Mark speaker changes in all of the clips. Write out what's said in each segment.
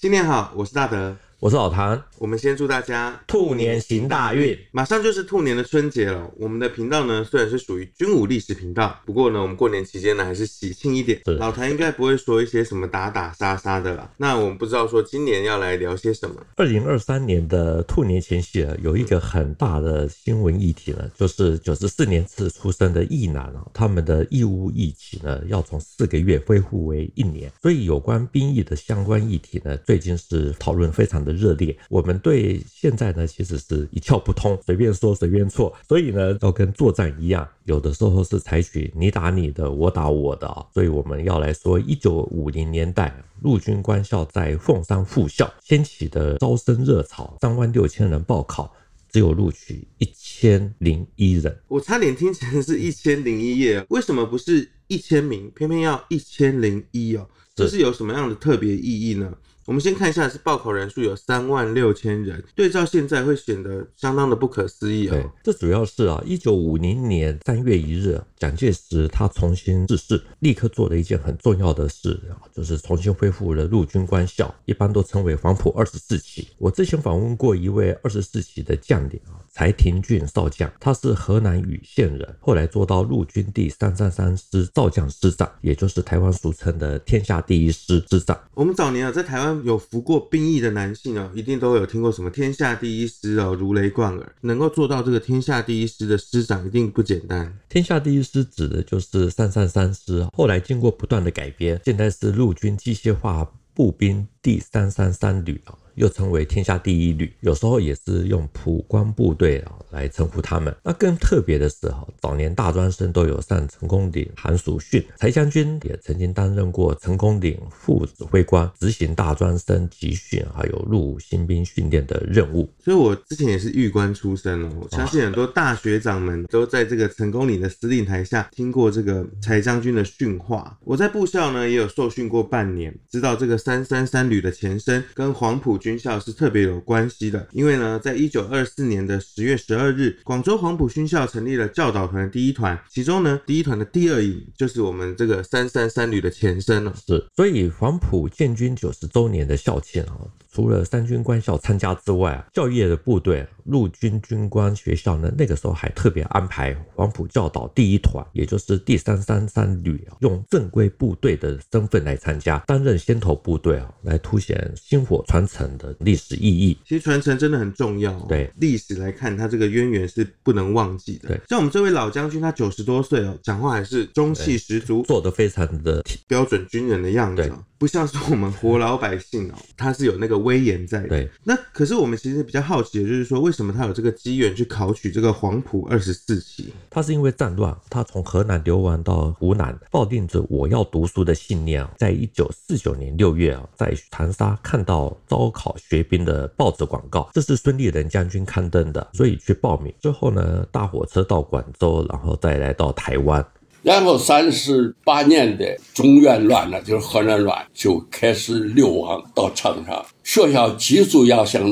Speaker 1: 新年好，我是大德。
Speaker 2: 我是老谭，
Speaker 1: 我们先祝大家
Speaker 2: 兔年行大运。
Speaker 1: 马上就是兔年的春节了，我们的频道呢虽然是属于军武历史频道，不过呢我们过年期间呢还是喜庆一点。老谭应该不会说一些什么打打杀杀的啦。那我们不知道说今年要来聊些什么。
Speaker 2: 二零二三年的兔年前夕啊，有一个很大的新闻议题呢，就是九十四年次出生的役男啊，他们的义务役期呢要从四个月恢复为一年。所以有关兵役的相关议题呢，最近是讨论非常的热烈。我们对现在呢，其实是一窍不通，随便说随便错，所以呢，要跟作战一样，有的时候是采取你打你的，我打我的啊。所以我们要来说，一九五零年代陆军官校在凤山复校掀起的招生热潮，三万六千人报考，只有录取一千零一人。
Speaker 1: 我差点听成是一千零一夜，为什么不是一千名，偏偏要一千零一哦？这是有什么样的特别意义呢？我们先看一下，是报考人数有三万六千人，对照现在会显得相当的不可思议啊、哦。
Speaker 2: 这主要是啊，一九五零年三月一日，蒋介石他重新致仕，立刻做了一件很重要的事啊，就是重新恢复了陆军官校，一般都称为黄埔二十四期。我之前访问过一位二十四期的将领啊。柴廷俊少将，他是河南禹县人，后来做到陆军第三三三师少将师长，也就是台湾俗称的天下第一师师长。
Speaker 1: 我们早年啊，在台湾有服过兵役的男性啊，一定都有听过什么天下第一师哦，如雷贯耳。能够做到这个天下第一师的师长，一定不简单。
Speaker 2: 天下第一师指的就是三三三师，后来经过不断的改编，现在是陆军机械化步兵第三三三旅啊。又称为天下第一旅，有时候也是用普光部队啊来称呼他们。那更特别的是哈，早年大专生都有上成功岭寒暑训，柴将军也曾经担任过成功岭副指挥官，执行大专生集训还有入伍新兵训练的任务。
Speaker 1: 所以我之前也是预官出身哦，我相信很多大学长们都在这个成功岭的司令台下听过这个柴将军的训话。我在部校呢也有受训过半年，知道这个三三三旅的前身跟黄埔军军。校是特别有关系的，因为呢，在一九二四年的十月十二日，广州黄埔军校成立了教导团第一团，其中呢，第一团的第二营就是我们这个三三三旅的前身了。
Speaker 2: 是，所以黄埔建军九十周年的校庆啊，除了三军官校参加之外啊，教业的部队陆军军官学校呢，那个时候还特别安排黄埔教导第一团，也就是第三三三旅啊，用正规部队的身份来参加，担任先头部队啊，来凸显薪火传承的历史意义，
Speaker 1: 其实传承真的很重要。
Speaker 2: 对
Speaker 1: 历史来看，它这个渊源是不能忘记的。
Speaker 2: 对，
Speaker 1: 像我们这位老将军，他九十多岁哦，讲话还是中气十足，
Speaker 2: 做的非常的
Speaker 1: 标准军人的样子。不像是我们活老百姓哦，他是有那个威严在的。
Speaker 2: 对，
Speaker 1: 那可是我们其实比较好奇的就是说，为什么他有这个机缘去考取这个黄埔二十四期？
Speaker 2: 他是因为战乱，他从河南流亡到湖南，抱定着我要读书的信念啊，在一九四九年六月啊，在长沙看到招考学兵的报纸广告，这是孙立人将军刊登的，所以去报名。之后呢，大火车到广州，然后再来到台湾。
Speaker 3: 然后三十八年的中原乱了，就是河南乱，就开始流亡到长沙。学校寄宿要向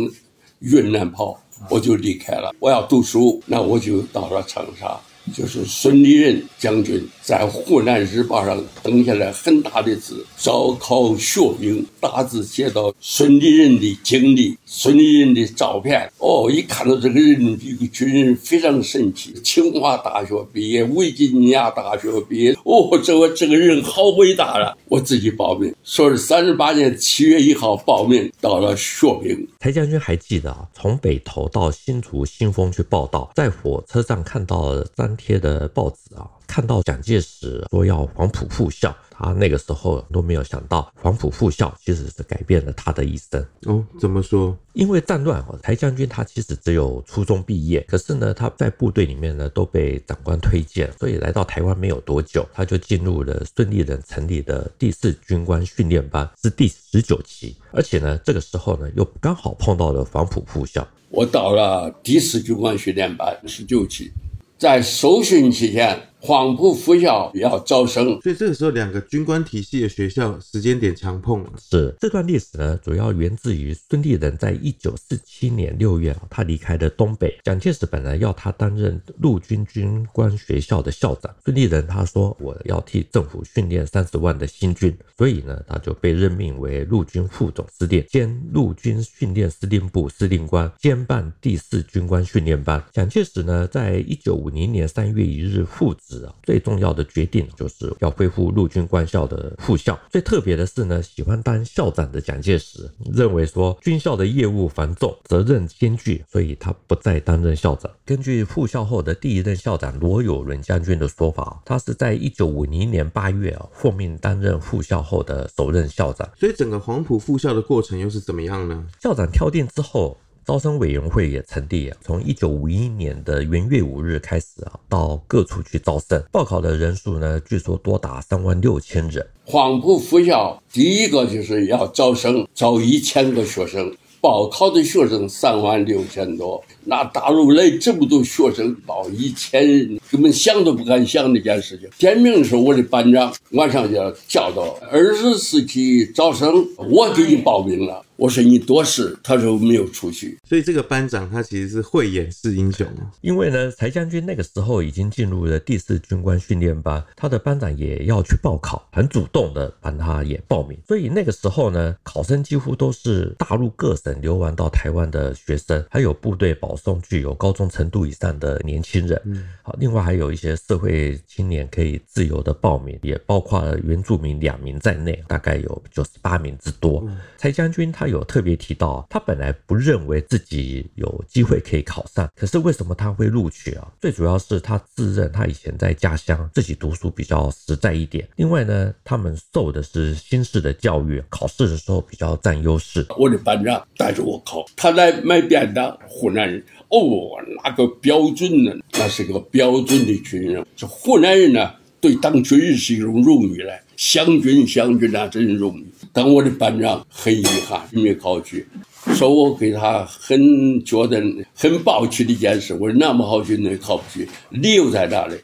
Speaker 3: 云南跑，我就离开了。我要读书，那我就到了长沙。就是孙立人将军在湖南日报上登下来很大的字，招考学兵，大字写到孙立人的经历，孙立人的照片。哦，一看到这个人，这个军人非常神奇，清华大学毕业，维吉尼亚大学毕业。哦，这个这个人好伟大啊！我自己报名，说是三十八年七月一号报名到了学兵。
Speaker 2: 柴将军还记得啊，从北投到新竹新丰去报到，在火车上看到了贴的报纸啊，看到蒋介石说要黄埔复校，他那个时候都没有想到黄埔复校其实是改变了他的一生
Speaker 1: 哦。怎么说？
Speaker 2: 因为战乱啊，台将军他其实只有初中毕业，可是呢，他在部队里面呢都被长官推荐，所以来到台湾没有多久，他就进入了孙立人成立的第四军官训练班，是第十九期，而且呢，这个时候呢又刚好碰到了黄埔复校。
Speaker 3: 我到了第四军官训练班十九期。在受训期间，黄埔复校要招生，
Speaker 1: 所以这个时候两个军官体系的学校时间点强碰了。
Speaker 2: 是这段历史呢，主要源自于孙立人在一九四七年六月，他离开了东北。蒋介石本来要他担任陆军军官学校的校长，孙立人他说我要替政府训练三十万的新军，所以呢，他就被任命为陆军副总司令兼陆军训练司令部司令官，兼办第四军官训练班。蒋介石呢，在一九五零年三月一日复职啊，最重要的决定就是要恢复陆军官校的复校。最特别的是呢，喜欢当校长的蒋介石认为说军校的业务繁重，责任艰巨，所以他不再担任校长。根据复校后的第一任校长罗有伦将军的说法，他是在一九五零年八月啊奉命担任复校后的首任校长。
Speaker 1: 所以整个黄埔复校的过程又是怎么样呢？
Speaker 2: 校长挑定之后。招生委员会也成立，从一九五一年的元月五日开始啊，到各处去招生。报考的人数呢，据说多达三万六千人。
Speaker 3: 黄埔附校第一个就是要招生，招一千个学生，报考的学生三万六千多。那大陆来这么多学生，报一千人，根本想都不敢想那件事情。点名的时候，我的班长晚上就叫到二十四期招生，我给你报名了。我说你多事，他说没有出去，
Speaker 1: 所以这个班长他其实是慧眼识英雄。
Speaker 2: 因为呢，柴将军那个时候已经进入了第四军官训练班，他的班长也要去报考，很主动的帮他也报名。所以那个时候呢，考生几乎都是大陆各省流亡到台湾的学生，还有部队保送具有高中程度以上的年轻人。嗯，好，另外还有一些社会青年可以自由的报名，也包括了原住民两名在内，大概有九十八名之多。柴将军他。有特别提到，他本来不认为自己有机会可以考上，可是为什么他会录取啊？最主要是他自认他以前在家乡自己读书比较实在一点，另外呢，他们受的是新式的教育，考试的时候比较占优势。
Speaker 3: 我的班长带着我考，他来买便当，湖南人哦，那个标准呢，那是个标准的军人。这湖南人呢，对当军人是一种荣誉嘞，湘军湘军那真是荣誉。当我的班长很遗憾没考取，说我给他很觉得很抱歉的一件事。我说那么好学，你考不去，理由在哪里？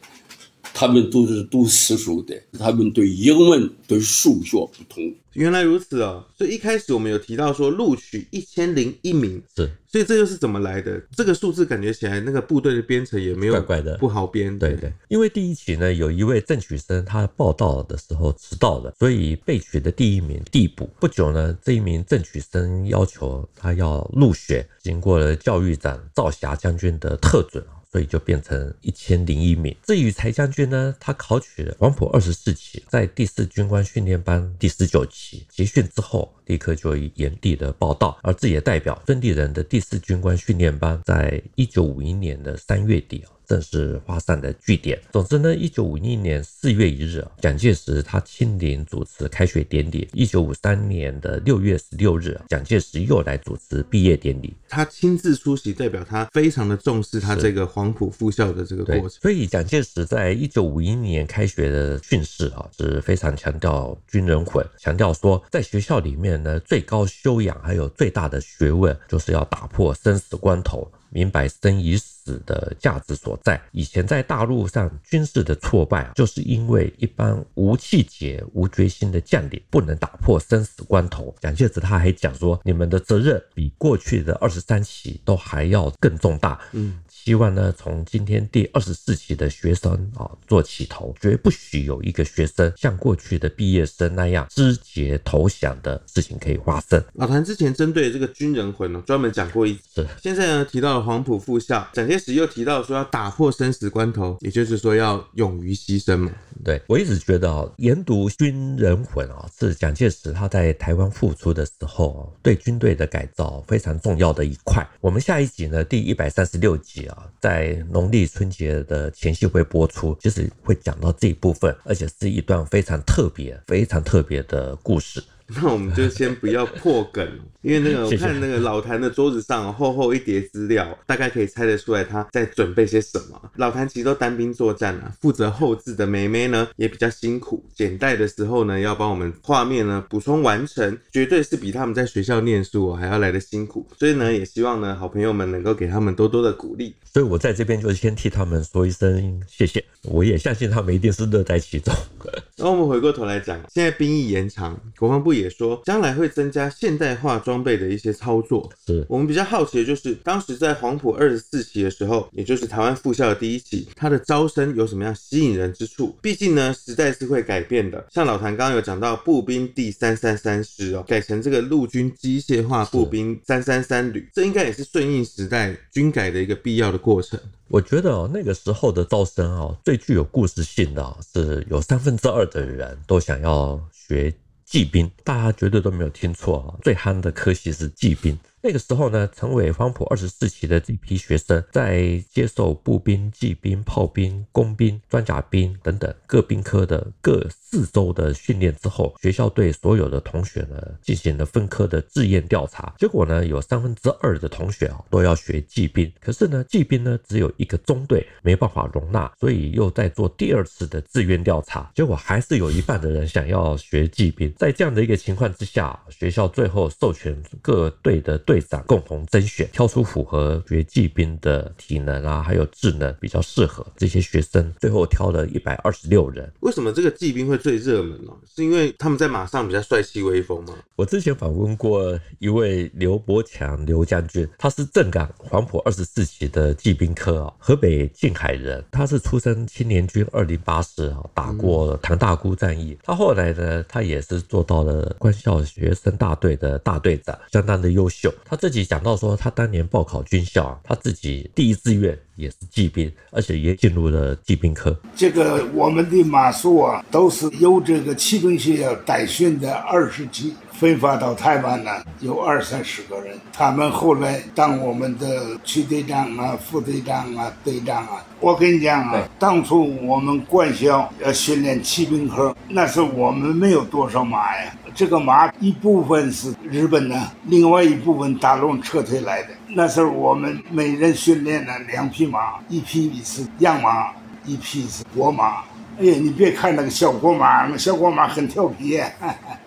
Speaker 3: 他们都是读私塾的，他们对英文、对数学不通。
Speaker 1: 原来如此哦，所以一开始我们有提到说录取一千零一名，
Speaker 2: 是，
Speaker 1: 所以这又是怎么来的？这个数字感觉起来那个部队的编程也没有怪怪的，不好编。
Speaker 2: 对对，因为第一期呢，有一位正取生他报到的时候迟到了，所以被取的第一名递补。不久呢，这一名正取生要求他要入学，经过了教育长赵霞将军的特准。所以就变成一千零一名。至于柴将军呢，他考取了黄埔二十四期，在第四军官训练班第十九期集训之后，立刻就以原地的报道，而这也代表孙立人的第四军官训练班在一九五一年的三月底正式画上的句点。总之呢，一九五一年四月一日，蒋介石他亲临主持开学典礼。一九五三年的六月十六日，蒋介石又来主持毕业典礼。
Speaker 1: 他亲自出席，代表他非常的重视他这个黄埔复校的这个过程。
Speaker 2: 所以，蒋介石在一九五一年开学的训示啊，是非常强调军人魂，强调说，在学校里面呢，最高修养还有最大的学问，就是要打破生死关头。明白生与死的价值所在。以前在大陆上军事的挫败，就是因为一般无气节、无决心的将领不能打破生死关头。蒋介石他还讲说：“你们的责任比过去的二十三期都还要更重大。”嗯。希望呢，从今天第二十四期的学生啊做起头，绝不许有一个学生像过去的毕业生那样肢节投降的事情可以发生。
Speaker 1: 老谭之前针对这个军人魂呢，专门讲过一次。现在呢，提到了黄埔复校，蒋介石又提到说要打破生死关头，也就是说要勇于牺牲嘛。
Speaker 2: 对，我一直觉得啊，研读军人魂啊，是蒋介石他在台湾复出的时候对军队的改造非常重要的一块。我们下一集呢，第一百三十六集啊，在农历春节的前夕会播出，就是会讲到这一部分，而且是一段非常特别、非常特别的故事。
Speaker 1: 那我们就先不要破梗，因为那个 我看那个老谭的桌子上厚厚一叠资料，大概可以猜得出来他在准备些什么。老谭其实都单兵作战啊，负责后置的梅梅呢也比较辛苦，剪带的时候呢要帮我们画面呢补充完成，绝对是比他们在学校念书还要来的辛苦。所以呢，也希望呢好朋友们能够给他们多多的鼓励。
Speaker 2: 所以我在这边就先替他们说一声谢谢，我也相信他们一定是乐在其中。
Speaker 1: 那我们回过头来讲，现在兵役延长，国防部也说将来会增加现代化装备的一些操作。
Speaker 2: 是
Speaker 1: 我们比较好奇的就是，当时在黄埔二十四期的时候，也就是台湾复校的第一期，它的招生有什么样吸引人之处？毕竟呢，时代是会改变的。像老谭刚刚有讲到，步兵第三三三师哦，改成这个陆军机械化步兵三三三旅，这应该也是顺应时代军改的一个必要的过程。
Speaker 2: 我觉得哦，那个时候的招生哦，最具有故事性的是有三分之二的人都想要学骑兵，大家绝对都没有听错啊，最憨的科系是骑兵。那个时候呢，成为黄埔二十四期的这批学生，在接受步兵、骑兵、炮兵、工兵、装甲兵等等各兵科的各四周的训练之后，学校对所有的同学呢进行了分科的志愿调查。结果呢，有三分之二的同学啊都要学骑兵，可是呢，骑兵呢只有一个中队，没办法容纳，所以又在做第二次的志愿调查。结果还是有一半的人想要学骑兵。在这样的一个情况之下，学校最后授权各队的队。队长共同甄选，挑出符合学技兵的体能啊，还有智能比较适合这些学生，最后挑了一百二十六人。
Speaker 1: 为什么这个骑兵会最热门呢？是因为他们在马上比较帅气威风吗？
Speaker 2: 我之前访问过一位刘伯强刘将军，他是正港黄埔二十四期的骑兵科啊，河北静海人，他是出身青年军二零八师啊，打过唐大姑战役。他后来呢，他也是做到了官校学生大队的大队长，相当的优秀。他自己讲到说，他当年报考军校啊，他自己第一志愿也是骑兵，而且也进入了骑兵科。
Speaker 4: 这个我们的马术啊，都是由这个骑兵学校带训的二十级，分发到台湾呢，有二三十个人。他们后来当我们的区队长啊、副队长啊、队长啊。我跟你讲啊，当初我们官校要训练骑兵科，那时候我们没有多少马呀。这个马一部分是日本的，另外一部分大陆撤退来的。那时候我们每人训练了两匹马，一匹是洋马，一匹是国马。哎呀，你别看那个小国马，那小国马很调皮。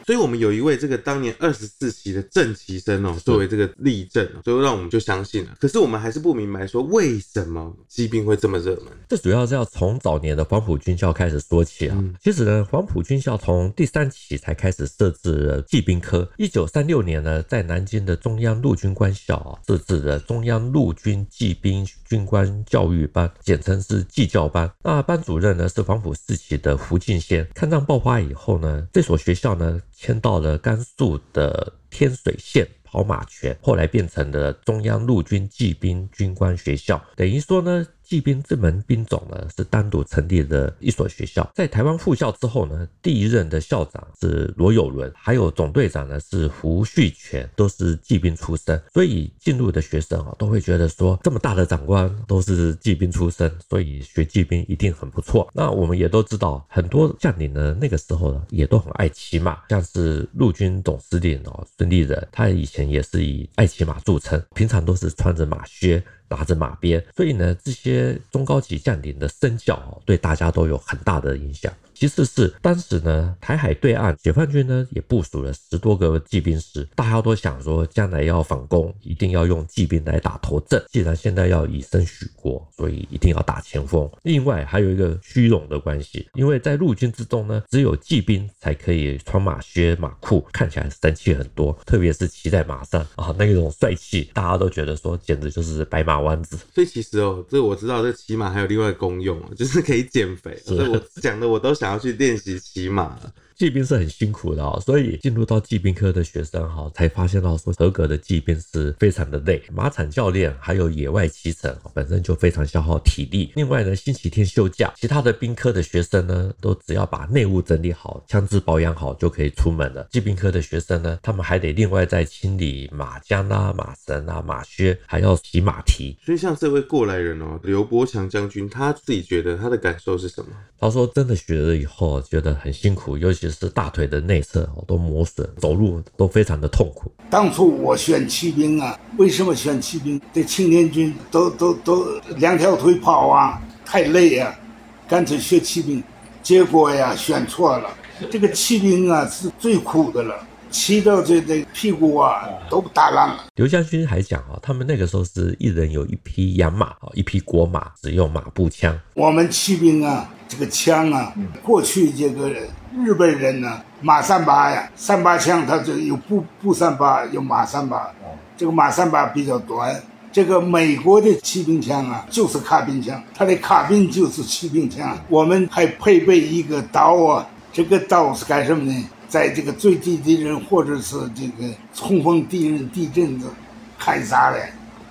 Speaker 1: 所以，我们有一位这个当年二十四期的正旗生哦，作为这个例证，所以让我们就相信了。可是，我们还是不明白说为什么疾病会这么热门。
Speaker 2: 这主要是要从早年的黄埔军校开始说起啊。其实呢，黄埔军校从第三期才开始设置了骑兵科。一九三六年呢，在南京的中央陆军官校啊，设置了中央陆军骑兵军官教育班，简称是骑教班。那班主任呢是黄埔四期的胡敬先。抗战爆发以后呢，这所学校呢。迁到了甘肃的天水县跑马泉，后来变成了中央陆军骑兵军官学校，等于说呢。骑兵这门兵种呢，是单独成立的一所学校。在台湾复校之后呢，第一任的校长是罗友伦，还有总队长呢是胡旭全，都是骑兵出身。所以进入的学生啊，都会觉得说，这么大的长官都是骑兵出身，所以学骑兵一定很不错。那我们也都知道，很多将领呢，那个时候呢，也都很爱骑马，像是陆军总司令哦孙立人，他以前也是以爱骑马著称，平常都是穿着马靴。拿着马鞭，所以呢，这些中高级将领的身教对大家都有很大的影响。其次是当时呢，台海对岸解放军呢也部署了十多个骑兵师，大家都想说，将来要反攻，一定要用骑兵来打头阵。既然现在要以身许国，所以一定要打前锋。另外还有一个虚荣的关系，因为在陆军之中呢，只有骑兵才可以穿马靴、马裤，看起来神气很多，特别是骑在马上啊，那种帅气，大家都觉得说简直就是白马王子。
Speaker 1: 所以其实哦，这我知道，这骑马还有另外功用，就是可以减肥。所以我讲的我都想。想要去练习骑马了。
Speaker 2: 骑兵是很辛苦的哦，所以进入到骑兵科的学生哈，才发现到说合格的骑兵是非常的累，马场教练还有野外骑乘本身就非常消耗体力。另外呢，星期天休假，其他的兵科的学生呢，都只要把内务整理好，枪支保养好就可以出门了。骑兵科的学生呢，他们还得另外再清理马缰啊、马绳啊、马靴，还要洗马蹄。
Speaker 1: 所以像这位过来人哦，刘伯强将军，他自己觉得他的感受是什么？
Speaker 2: 他说真的学了以后觉得很辛苦，尤其。其是大腿的内侧都磨损，走路都非常的痛苦。
Speaker 4: 当初我选骑兵啊，为什么选骑兵？这青年军都都都两条腿跑啊，太累啊，干脆学骑兵。结果呀，选错了。这个骑兵啊，是最苦的了。骑到这这屁股啊都打烂了。
Speaker 2: 刘将军还讲啊，他们那个时候是一人有一匹洋马啊，一匹国马，只用马步枪。
Speaker 4: 我们骑兵啊，这个枪啊，过去这个日本人呢，马三八呀，三八枪，它就有步步三八，有马三八。这个马三八比较短。这个美国的骑兵枪啊，就是卡宾枪，它的卡宾就是骑兵枪。我们还配备一个刀啊，这个刀是干什么呢？在这个最低敌人或者是这个冲锋敌人地震的砍杀的，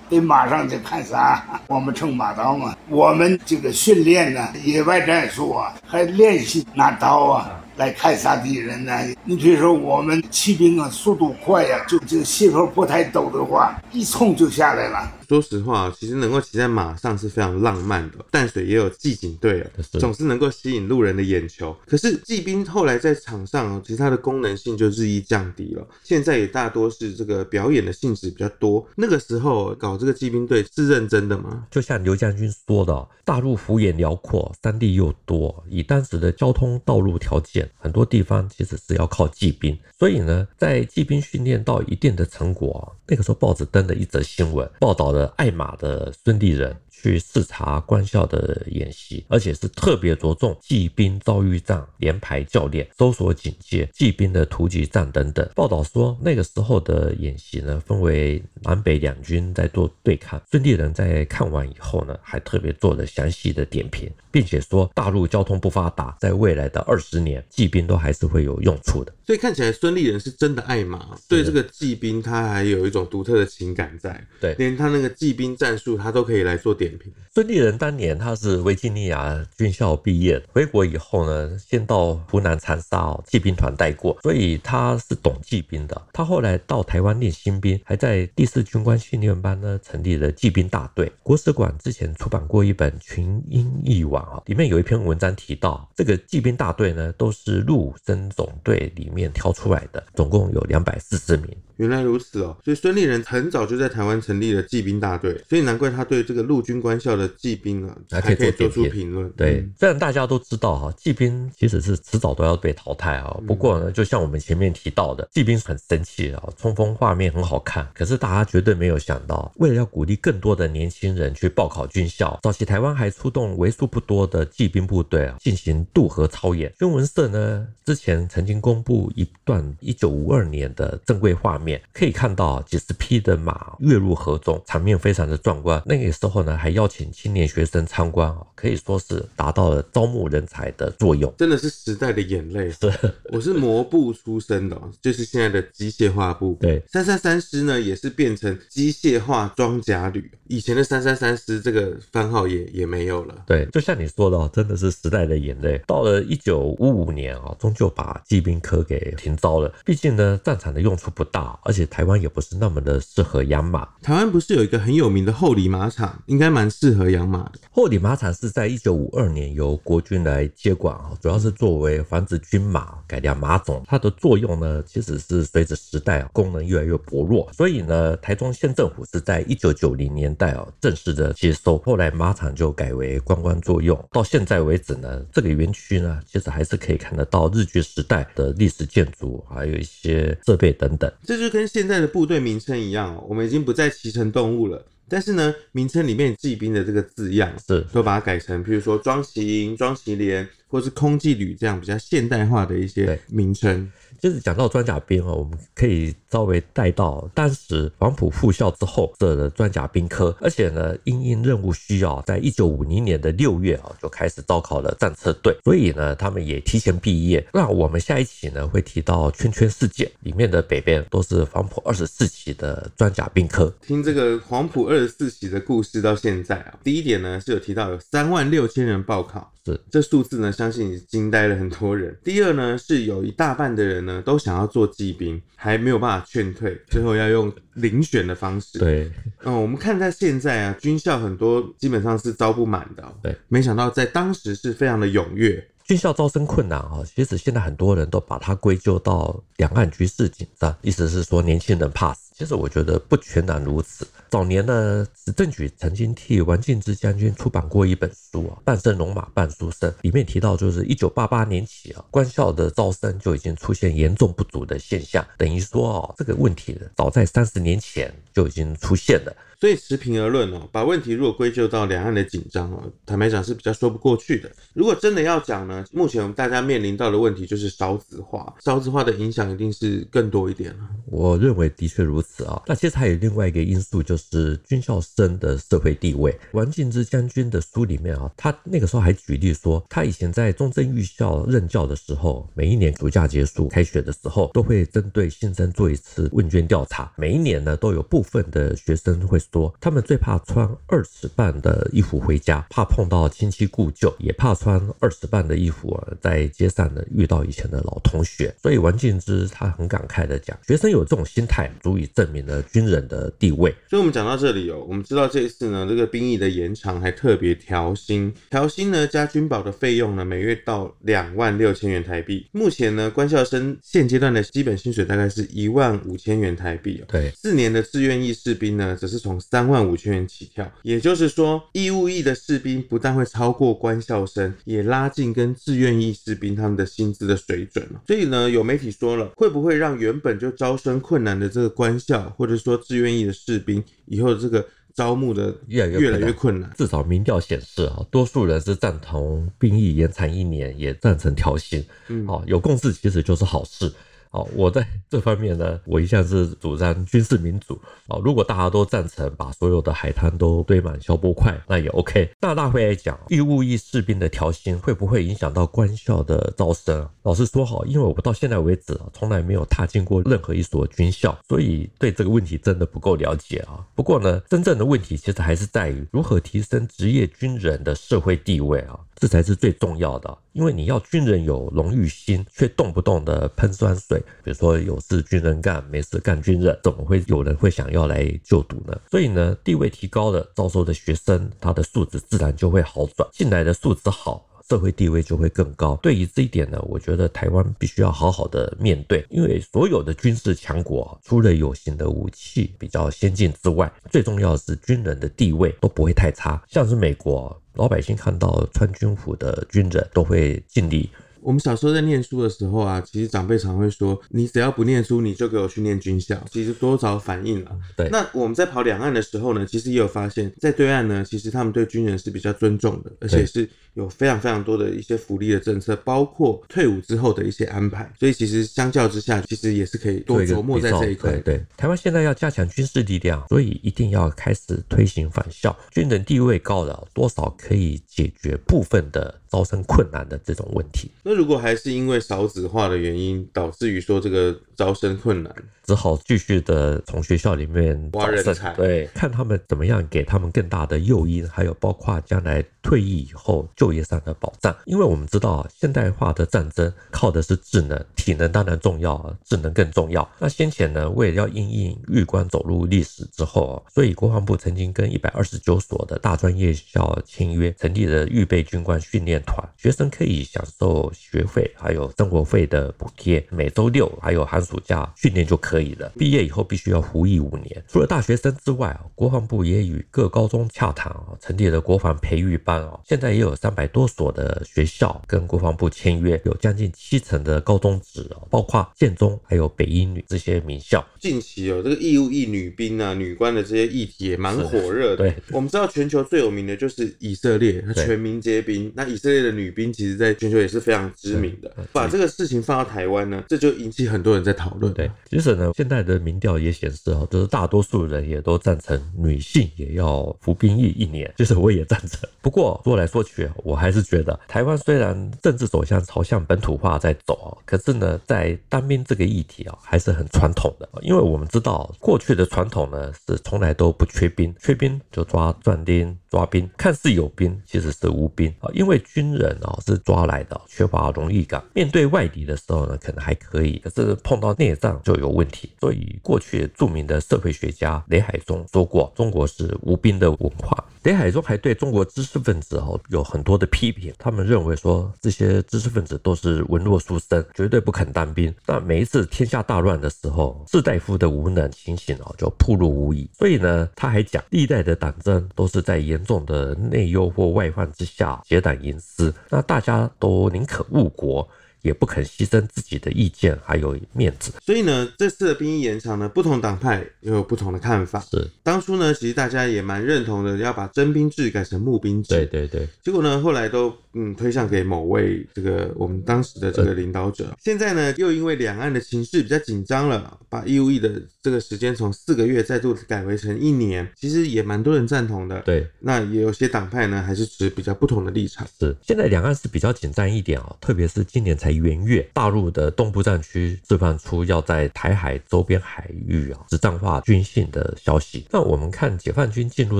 Speaker 4: 得马上就砍杀。我们称马刀嘛。我们这个训练呢，野外战术啊，还练习拿刀啊。来看杀敌人呢？你比如说我们骑兵啊，速度快呀，就这个斜坡不太陡的话，一冲就下来了。
Speaker 1: 说实话，其实能够骑在马上是非常浪漫的。淡水也有骑警队啊，总是能够吸引路人的眼球。可是骑兵后来在场上，其实它的功能性就日益降低了。现在也大多是这个表演的性质比较多。那个时候搞这个骑兵队是认真的吗？
Speaker 2: 就像刘将军说的，大陆幅员辽阔，山地又多，以当时的交通道路条件，很多地方其实是要靠骑兵。所以呢，在骑兵训练到一定的成果，那个时候报纸登了一则新闻，报道了爱马的孙地人。去视察官校的演习，而且是特别着重骑兵遭遇战、连排教练、搜索警戒、骑兵的突击战等等。报道说，那个时候的演习呢，分为南北两军在做对抗。孙立人在看完以后呢，还特别做了详细的点评，并且说，大陆交通不发达，在未来的二十年，骑兵都还是会有用处的。
Speaker 1: 所以看起来，孙立人是真的爱马，对这个骑兵，他还有一种独特的情感在。
Speaker 2: 对，
Speaker 1: 连他那个骑兵战术，他都可以来做点。
Speaker 2: 孙立人当年他是维吉尼亚军校毕业，回国以后呢，先到湖南长沙哦骑兵团带过，所以他是懂骑兵的。他后来到台湾练新兵，还在第四军官训练班呢成立了骑兵大队。国史馆之前出版过一本《群英忆往》啊，里面有一篇文章提到，这个骑兵大队呢都是陆生总队里面挑出来的，总共有两百四十名。
Speaker 1: 原来如此哦，所以孙立人很早就在台湾成立了骑兵大队，所以难怪他对这个陆军官校的骑兵啊，还可以做出评论。
Speaker 2: 对，虽然大家都知道哈，骑兵其实是迟早都要被淘汰啊。不过呢，就像我们前面提到的，骑兵很神奇啊，冲锋画面很好看。可是大家绝对没有想到，为了要鼓励更多的年轻人去报考军校，早期台湾还出动为数不多的骑兵部队啊，进行渡河操演。孙文社呢，之前曾经公布一段一九五二年的正规画面。可以看到几十匹的马跃入河中，场面非常的壮观。那个时候呢，还邀请青年学生参观啊，可以说是达到了招募人才的作用。
Speaker 1: 真的是时代的眼泪。
Speaker 2: 是，
Speaker 1: 我是模部出身的，就是现在的机械化部。
Speaker 2: 对，
Speaker 1: 三三三师呢，也是变成机械化装甲旅。以前的三三三师这个番号也也没有了。
Speaker 2: 对，就像你说的，真的是时代的眼泪。到了一九五五年啊，终究把骑兵科给停招了。毕竟呢，战场的用处不大。而且台湾也不是那么的适合养马。
Speaker 1: 台湾不是有一个很有名的后里马场，应该蛮适合养马的。
Speaker 2: 霍里马场是在一九五二年由国军来接管啊，主要是作为繁殖军马、改良马种。它的作用呢，其实是随着时代啊，功能越来越薄弱。所以呢，台中县政府是在一九九零年代啊，正式的接收。后来马场就改为观光作用。到现在为止呢，这个园区呢，其实还是可以看得到日据时代的历史建筑，还有一些设备等等。
Speaker 1: 这就跟现在的部队名称一样哦，我们已经不再骑乘动物了，但是呢，名称里面骑兵的这个字样是。都把它改成，比如说庄奇营、庄奇连，或是空骑旅这样比较现代化的一些名称。
Speaker 2: 就是讲到装甲兵哦，我们可以稍微带到当时黄埔复校之后设的装甲兵科，而且呢，因应任务需要，在一九五零年的六月啊，就开始招考了战车队，所以呢，他们也提前毕业。那我们下一期呢，会提到圈圈事件里面的北边都是黄埔二十四期的装甲兵科。
Speaker 1: 听这个黄埔二十四期的故事到现在啊，第一点呢是有提到有三万六千人报考。
Speaker 2: 是
Speaker 1: 这数字呢，相信惊呆了很多人。第二呢，是有一大半的人呢都想要做骑兵，还没有办法劝退，最后要用遴选的方式。
Speaker 2: 对，
Speaker 1: 嗯，我们看在现在啊，军校很多基本上是招不满的。
Speaker 2: 对，
Speaker 1: 没想到在当时是非常的踊跃。
Speaker 2: 军校招生困难啊，其实现在很多人都把它归咎到两岸局势紧张，意思是说年轻人怕死。其实我觉得不全然如此。早年呢，史政局曾经替王敬之将军出版过一本书啊，《半生戎马半书生》，里面提到就是一九八八年起啊，官校的招生就已经出现严重不足的现象，等于说啊，这个问题早在三十年前就已经出现了。
Speaker 1: 所以持平而论哦，把问题如果归咎到两岸的紧张哦，坦白讲是比较说不过去的。如果真的要讲呢，目前我们大家面临到的问题就是少子化，少子化的影响一定是更多一点了。
Speaker 2: 我认为的确如此啊。那其实还有另外一个因素，就是军校生的社会地位。王敬之将军的书里面啊，他那个时候还举例说，他以前在中正预校任教的时候，每一年暑假结束开学的时候，都会针对新生做一次问卷调查。每一年呢，都有部分的学生会。说他们最怕穿二尺半的衣服回家，怕碰到亲戚故旧，也怕穿二尺半的衣服啊，在街上呢遇到以前的老同学。所以王敬之他很感慨的讲，学生有这种心态，足以证明了军人的地位。
Speaker 1: 所以，我们讲到这里哦，我们知道这一次呢，这个兵役的延长还特别调薪，调薪呢加军保的费用呢，每月到两万六千元台币。目前呢，官校生现阶段的基本薪水大概是一万五千元台币
Speaker 2: 哦。
Speaker 1: 对，四年的志愿役士兵呢，则是从三万五千元起跳，也就是说，义务役的士兵不但会超过官校生，也拉近跟志愿役士兵他们的薪资的水准。所以呢，有媒体说了，会不会让原本就招生困难的这个官校，或者说志愿役的士兵，以后这个招募的越来越越来越困难？
Speaker 2: 至少民调显示啊，多数人是赞同兵役延长一年，也赞成调薪。嗯，好，有共识其实就是好事。哦，我在这方面呢，我一向是主张军事民主。哦，如果大家都赞成把所有的海滩都堆满消波块，那也 OK。大大会来讲，义务役士兵的调薪会不会影响到官校的招生？老实说，好，因为我到现在为止啊，从来没有踏进过任何一所军校，所以对这个问题真的不够了解啊。不过呢，真正的问题其实还是在于如何提升职业军人的社会地位啊。这才是最重要的，因为你要军人有荣誉心，却动不动的喷酸水，比如说有事军人干，没事干军人，怎么会有人会想要来就读呢？所以呢，地位提高了，招收的学生他的素质自然就会好转，进来的素质好，社会地位就会更高。对于这一点呢，我觉得台湾必须要好好的面对，因为所有的军事强国，除了有形的武器比较先进之外，最重要的是军人的地位都不会太差，像是美国。老百姓看到穿军服的军人，都会敬礼。
Speaker 1: 我们小时候在念书的时候啊，其实长辈常会说：“你只要不念书，你就给我去念军校。”其实多少反映了。
Speaker 2: 对。
Speaker 1: 那我们在跑两岸的时候呢，其实也有发现，在对岸呢，其实他们对军人是比较尊重的，而且是有非常非常多的一些福利的政策，包括退伍之后的一些安排。所以其实相较之下，其实也是可以多琢磨在这一块。
Speaker 2: 对对。台湾现在要加强军事力量，所以一定要开始推行返校。军人地位高了，多少可以解决部分的招生困难的这种问题。
Speaker 1: 那如果还是因为少子化的原因，导致于说这个招生困难，
Speaker 2: 只好继续的从学校里面
Speaker 1: 挖人才，
Speaker 2: 对，看他们怎么样给他们更大的诱因，还有包括将来退役以后就业上的保障。因为我们知道现代化的战争靠的是智能，体能当然重要，智能更重要。那先前呢，为了要因应预官走入历史之后，所以国防部曾经跟一百二十九所的大专院校签约，成立了预备军官训练团，学生可以享受学费还有生活费的补贴，每周六还有寒暑假训练就可以了。毕业以后必须要服役五年。除了大学生之外啊，国防部也与各高中洽谈啊，成立了国防培育班啊。现在也有三百多所的学校跟国防部签约，有将近七成的高中职啊，包括建中还有北一女这些名校。
Speaker 1: 近期哦这个义务役女兵啊、女官的这些议题也蛮火热的。
Speaker 2: 对，
Speaker 1: 我们知道全球最有名的就是以色列，它全民皆兵。那以色列的女兵其实在全球也是非常知名的。把这个事情放到台湾呢，这就引起很多人在讨论。
Speaker 2: 对，其实呢，现在的民调也显示哦，就是大多数人也都赞成女性也要服兵役一年。其实我也赞成。不过说来说去，我还是觉得台湾虽然政治走向朝向本土化在走，可是呢，在当兵这个议题啊，还是很传统的。因为我们知道过去的传统呢，是从来都不缺兵，缺兵就抓壮丁。抓兵，看似有兵，其实是无兵啊。因为军人啊是抓来的，缺乏荣誉感。面对外敌的时候呢，可能还可以，可是碰到内战就有问题。所以过去著名的社会学家雷海中说过，中国是无兵的文化。雷海中还对中国知识分子哦有很多的批评，他们认为说这些知识分子都是文弱书生，绝对不肯当兵。但每一次天下大乱的时候，士大夫的无能情形哦就暴露无遗。所以呢，他还讲，历代的党争都是在严重的内忧或外患之下结党营私，那大家都宁可误国。也不肯牺牲自己的意见还有面子，
Speaker 1: 所以呢，这次的兵役延长呢，不同党派又有不同的看法。
Speaker 2: 是
Speaker 1: 当初呢，其实大家也蛮认同的，要把征兵制改成募兵制。
Speaker 2: 对对对。
Speaker 1: 结果呢，后来都嗯推向给某位这个我们当时的这个领导者。嗯、现在呢，又因为两岸的情势比较紧张了，把义务役的这个时间从四个月再度改为成一年，其实也蛮多人赞同的。
Speaker 2: 对。
Speaker 1: 那也有些党派呢，还是持比较不同的立场。
Speaker 2: 是。现在两岸是比较紧张一点啊、哦，特别是今年才。元月，大陆的东部战区释放出要在台海周边海域啊实战化军训的消息。那我们看解放军进入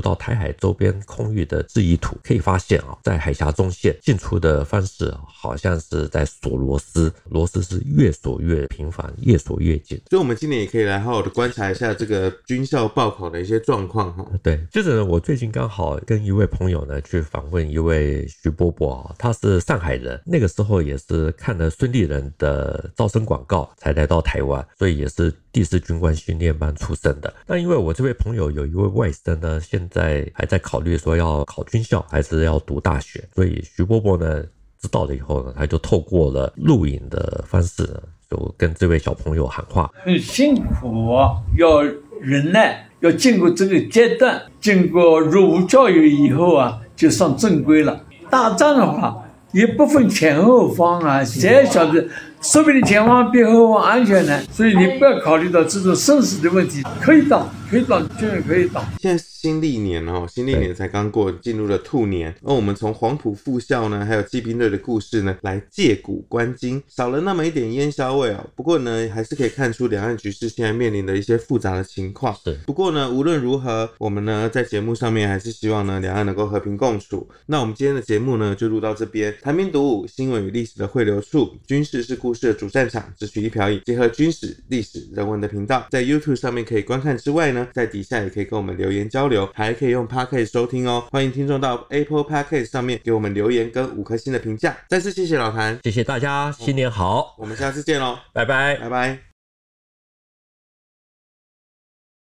Speaker 2: 到台海周边空域的示意图，可以发现啊，在海峡中线进出的方式好像是在锁螺丝，螺丝是越锁越频繁，越锁越紧。
Speaker 1: 所以，我们今年也可以来好好的观察一下这个军校报考的一些状况哈。
Speaker 2: 对，就是呢，我最近刚好跟一位朋友呢去访问一位徐伯伯啊，他是上海人，那个时候也是看了。孙立人的招生广告才来到台湾，所以也是第四军官训练班出身的。那因为我这位朋友有一位外甥呢，现在还在考虑说要考军校还是要读大学，所以徐伯伯呢知道了以后呢，他就透过了录影的方式，就跟这位小朋友喊话：
Speaker 5: 很辛苦，要忍耐，要经过这个阶段，经过入伍教育以后啊，就上正规了。打仗的话。也不分前后方啊，谁晓得？说不定前方比后方安全呢。所以你不要考虑到这种生死的问题，可以当，可以当，就是可以当。
Speaker 1: 现在新历年哦，新历年才刚过，进入了兔年。那我们从黄埔复校呢，还有骑兵队的故事呢，来借古观今，少了那么一点烟硝味哦。不过呢，还是可以看出两岸局势现在面临的一些复杂的情况。
Speaker 2: 对。
Speaker 1: 不过呢，无论如何，我们呢在节目上面还是希望呢两岸能够和平共处。那我们今天的节目呢就录到这边。谈兵读武，新闻与历史的汇流处，军事是故事的主战场，只取一瓢饮，结合军史、历史、人文的频道，在 YouTube 上面可以观看之外呢，在底下也可以跟我们留言交流，还可以用 Podcast 收听哦。欢迎听众到 Apple Podcast 上面给我们留言跟五颗星的评价。再次谢谢老谭，
Speaker 2: 谢谢大家，新年好，
Speaker 1: 我们下次见喽，
Speaker 2: 拜拜，
Speaker 1: 拜拜。